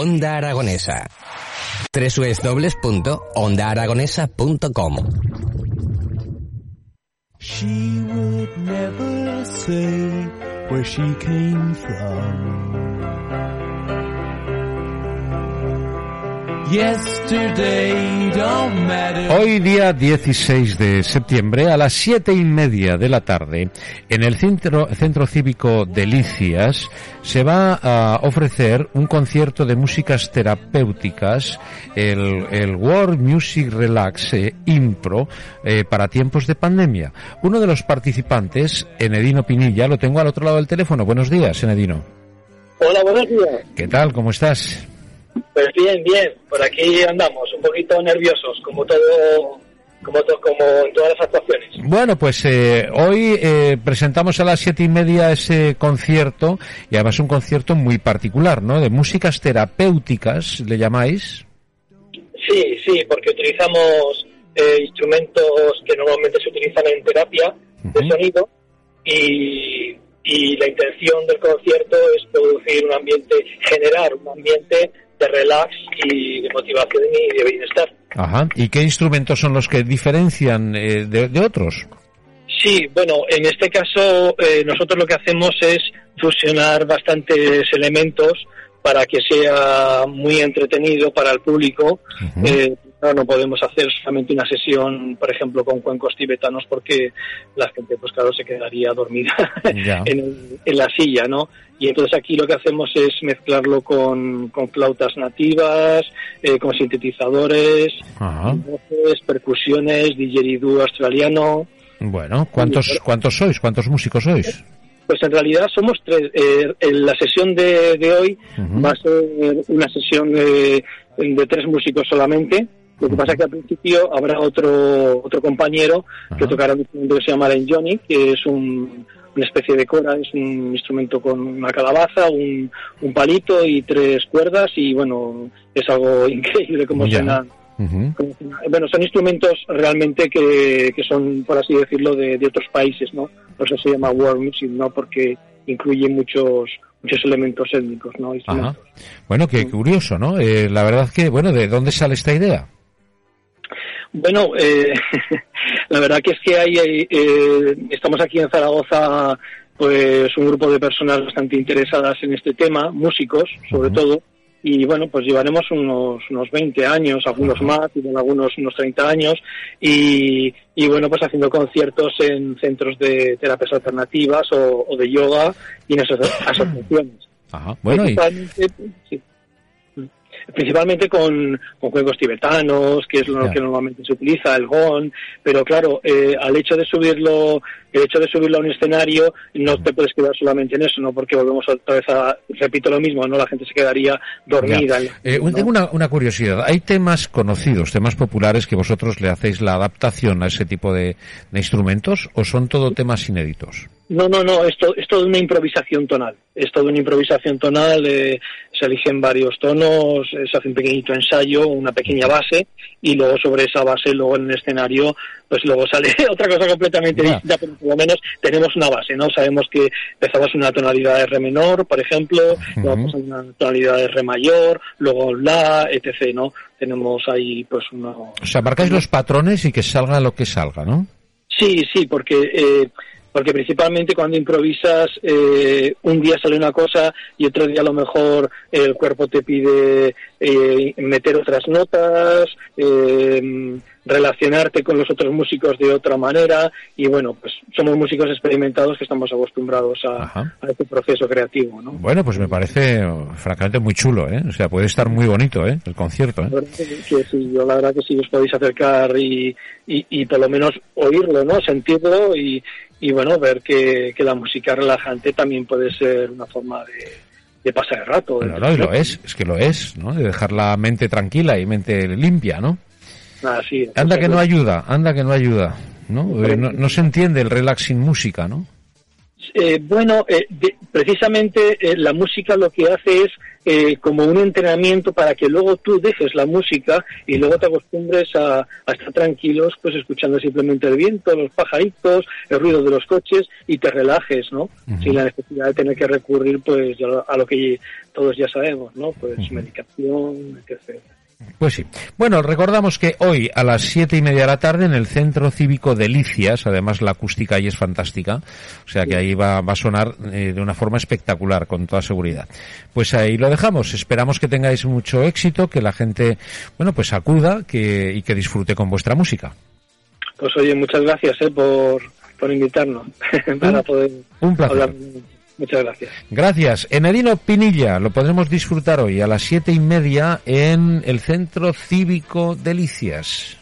Onda Aragonesa. www.ondaaragonesa.com She would never say where she came from. Hoy día 16 de septiembre a las siete y media de la tarde en el centro, centro cívico Delicias se va a ofrecer un concierto de músicas terapéuticas, el, el World Music Relax eh, Impro eh, para tiempos de pandemia. Uno de los participantes, Enedino Pinilla, lo tengo al otro lado del teléfono. Buenos días, Enedino. Hola, buenos días. ¿Qué tal? ¿Cómo estás? Pues bien, bien. Por aquí andamos, un poquito nerviosos, como todo, como, to- como en todas las actuaciones. Bueno, pues eh, hoy eh, presentamos a las siete y media ese concierto y además un concierto muy particular, ¿no? De músicas terapéuticas, le llamáis. Sí, sí, porque utilizamos eh, instrumentos que normalmente se utilizan en terapia de sonido y, y la intención del concierto es producir un ambiente, generar un ambiente de relax y de motivación y de bienestar. Ajá. ¿Y qué instrumentos son los que diferencian eh, de, de otros? Sí, bueno, en este caso eh, nosotros lo que hacemos es fusionar bastantes elementos para que sea muy entretenido para el público. Eh, no, no podemos hacer solamente una sesión, por ejemplo, con cuencos tibetanos porque la gente, pues claro, se quedaría dormida en, el- en la silla, ¿no? Y entonces aquí lo que hacemos es mezclarlo con, con flautas nativas, eh, con sintetizadores, voces, percusiones, didgeridoo australiano. Bueno, ¿cuántos, ¿cuántos sois? ¿Cuántos músicos sois? Pues en realidad somos tres. Eh, en la sesión de, de hoy va a ser una sesión de, de tres músicos solamente. Lo que pasa es que al principio habrá otro otro compañero que Ajá. tocará un instrumento que se llama el Johnny, que es un- una especie de cora, es un instrumento con una calabaza, un, un palito y tres cuerdas y bueno, es algo increíble como suena. Bueno, son instrumentos realmente que, que son, por así decirlo, de, de otros países, ¿no? Por eso se llama world music, ¿no? Porque incluye muchos muchos elementos étnicos, ¿no? Ajá. Instrumentos. Bueno, qué curioso, ¿no? Eh, la verdad que, bueno, ¿de dónde sale esta idea? Bueno, eh, la verdad que es que hay, hay, eh, estamos aquí en Zaragoza, pues un grupo de personas bastante interesadas en este tema, músicos sobre todo, y bueno, pues llevaremos unos, unos 20 años, algunos más, y algunos unos 30 años, y, y bueno, pues haciendo conciertos en centros de terapias alternativas o, o de yoga y en esas asociaciones. Ajá. Bueno, y, sí. Principalmente con, con juegos tibetanos, que es lo que normalmente se utiliza, el gon, pero claro, eh, al hecho de subirlo, el hecho de subirlo a un escenario, no te puedes quedar solamente en eso, ¿no? Porque volvemos otra vez a, repito lo mismo, ¿no? La gente se quedaría dormida. Eh. Tengo una, una curiosidad. ¿Hay temas conocidos, temas populares que vosotros le hacéis la adaptación a ese tipo de, de instrumentos o son todo temas inéditos? No, no, no, esto es todo una improvisación tonal. Es todo una improvisación tonal, eh, se eligen varios tonos, eh, se hace un pequeñito ensayo, una pequeña base, y luego sobre esa base, luego en el escenario, pues luego sale otra cosa completamente distinta, pero por lo menos tenemos una base, ¿no? Sabemos que empezamos una tonalidad de re menor, por ejemplo, luego Ujú. pasamos a una tonalidad de re mayor, luego la, etc., ¿no? Tenemos ahí, pues, una, O sea, marcáis los patrones y que salga lo que salga, ¿no? Sí, sí, porque eh, porque principalmente cuando improvisas eh, un día sale una cosa y otro día a lo mejor el cuerpo te pide eh, meter otras notas, eh, relacionarte con los otros músicos de otra manera y bueno, pues somos músicos experimentados que estamos acostumbrados a, a este proceso creativo, ¿no? Bueno, pues me parece francamente muy chulo, ¿eh? O sea, puede estar muy bonito, ¿eh? El concierto, ¿eh? La verdad que sí, yo la verdad que sí os podéis acercar y, y, y por lo menos oírlo, ¿no? Sentirlo y, y bueno, ver que, que la música relajante también puede ser una forma de, de pasar el rato. Bueno, no, y lo es, es que lo es, ¿no? De dejar la mente tranquila y mente limpia, ¿no? Ah, sí, Anda que no ayuda, anda que no ayuda, ¿no? Eh, No, no se entiende el relax sin música, ¿no? Eh, bueno, eh, de- precisamente eh, la música lo que hace es eh, como un entrenamiento para que luego tú dejes la música y luego te acostumbres a, estar tranquilos, pues escuchando simplemente el viento, los pajaritos, el ruido de los coches y te relajes, ¿no? Sin la necesidad de tener que recurrir, pues, a lo que todos ya sabemos, ¿no? Pues medicación, etc. Pues sí. Bueno, recordamos que hoy a las siete y media de la tarde en el Centro Cívico Delicias, además la acústica ahí es fantástica, o sea que ahí va, a sonar eh, de una forma espectacular, con toda seguridad. Pues ahí lo dejamos. Esperamos que tengáis mucho éxito, que la gente, bueno, pues acuda que, y que disfrute con vuestra música. Pues oye, muchas gracias eh, por, por invitarnos para poder un placer. hablar Muchas gracias. Gracias. Enedino Pinilla, lo podremos disfrutar hoy a las siete y media en el Centro Cívico Delicias.